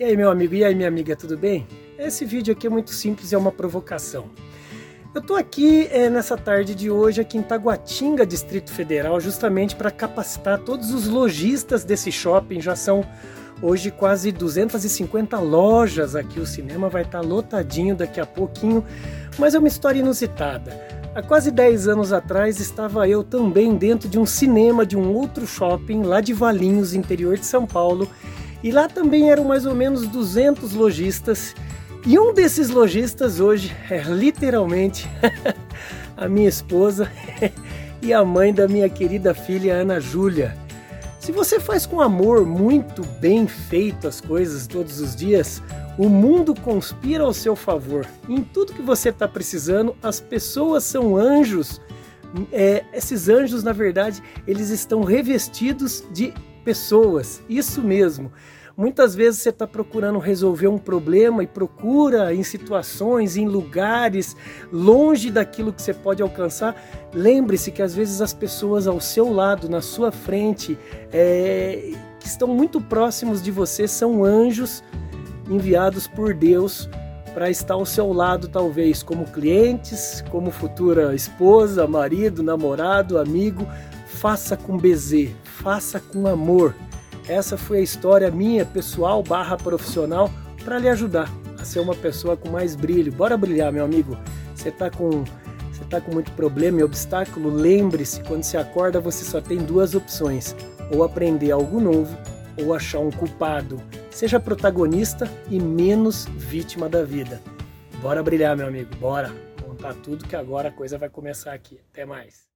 E aí, meu amigo, e aí, minha amiga, tudo bem? Esse vídeo aqui é muito simples, é uma provocação. Eu tô aqui é, nessa tarde de hoje, aqui em Taguatinga, Distrito Federal, justamente para capacitar todos os lojistas desse shopping. Já são hoje quase 250 lojas aqui. O cinema vai estar tá lotadinho daqui a pouquinho, mas é uma história inusitada. Há quase 10 anos atrás estava eu também dentro de um cinema de um outro shopping lá de Valinhos, interior de São Paulo, e lá também eram mais ou menos 200 lojistas. E um desses lojistas hoje é literalmente a minha esposa e a mãe da minha querida filha Ana Júlia. Se você faz com amor, muito bem feito as coisas todos os dias, o mundo conspira ao seu favor. Em tudo que você está precisando, as pessoas são anjos. É, esses anjos, na verdade, eles estão revestidos de pessoas. Isso mesmo. Muitas vezes você está procurando resolver um problema e procura em situações, em lugares longe daquilo que você pode alcançar. Lembre-se que às vezes as pessoas ao seu lado, na sua frente, é, que estão muito próximos de você, são anjos enviados por Deus para estar ao seu lado, talvez como clientes, como futura esposa, marido, namorado, amigo. Faça com bezê, faça com amor. Essa foi a história minha, pessoal barra profissional, para lhe ajudar a ser uma pessoa com mais brilho. Bora brilhar, meu amigo. Você está com você tá com muito problema e obstáculo, lembre-se, quando se acorda você só tem duas opções: ou aprender algo novo ou achar um culpado. Seja protagonista e menos vítima da vida. Bora brilhar, meu amigo. Bora montar tudo que agora a coisa vai começar aqui. Até mais.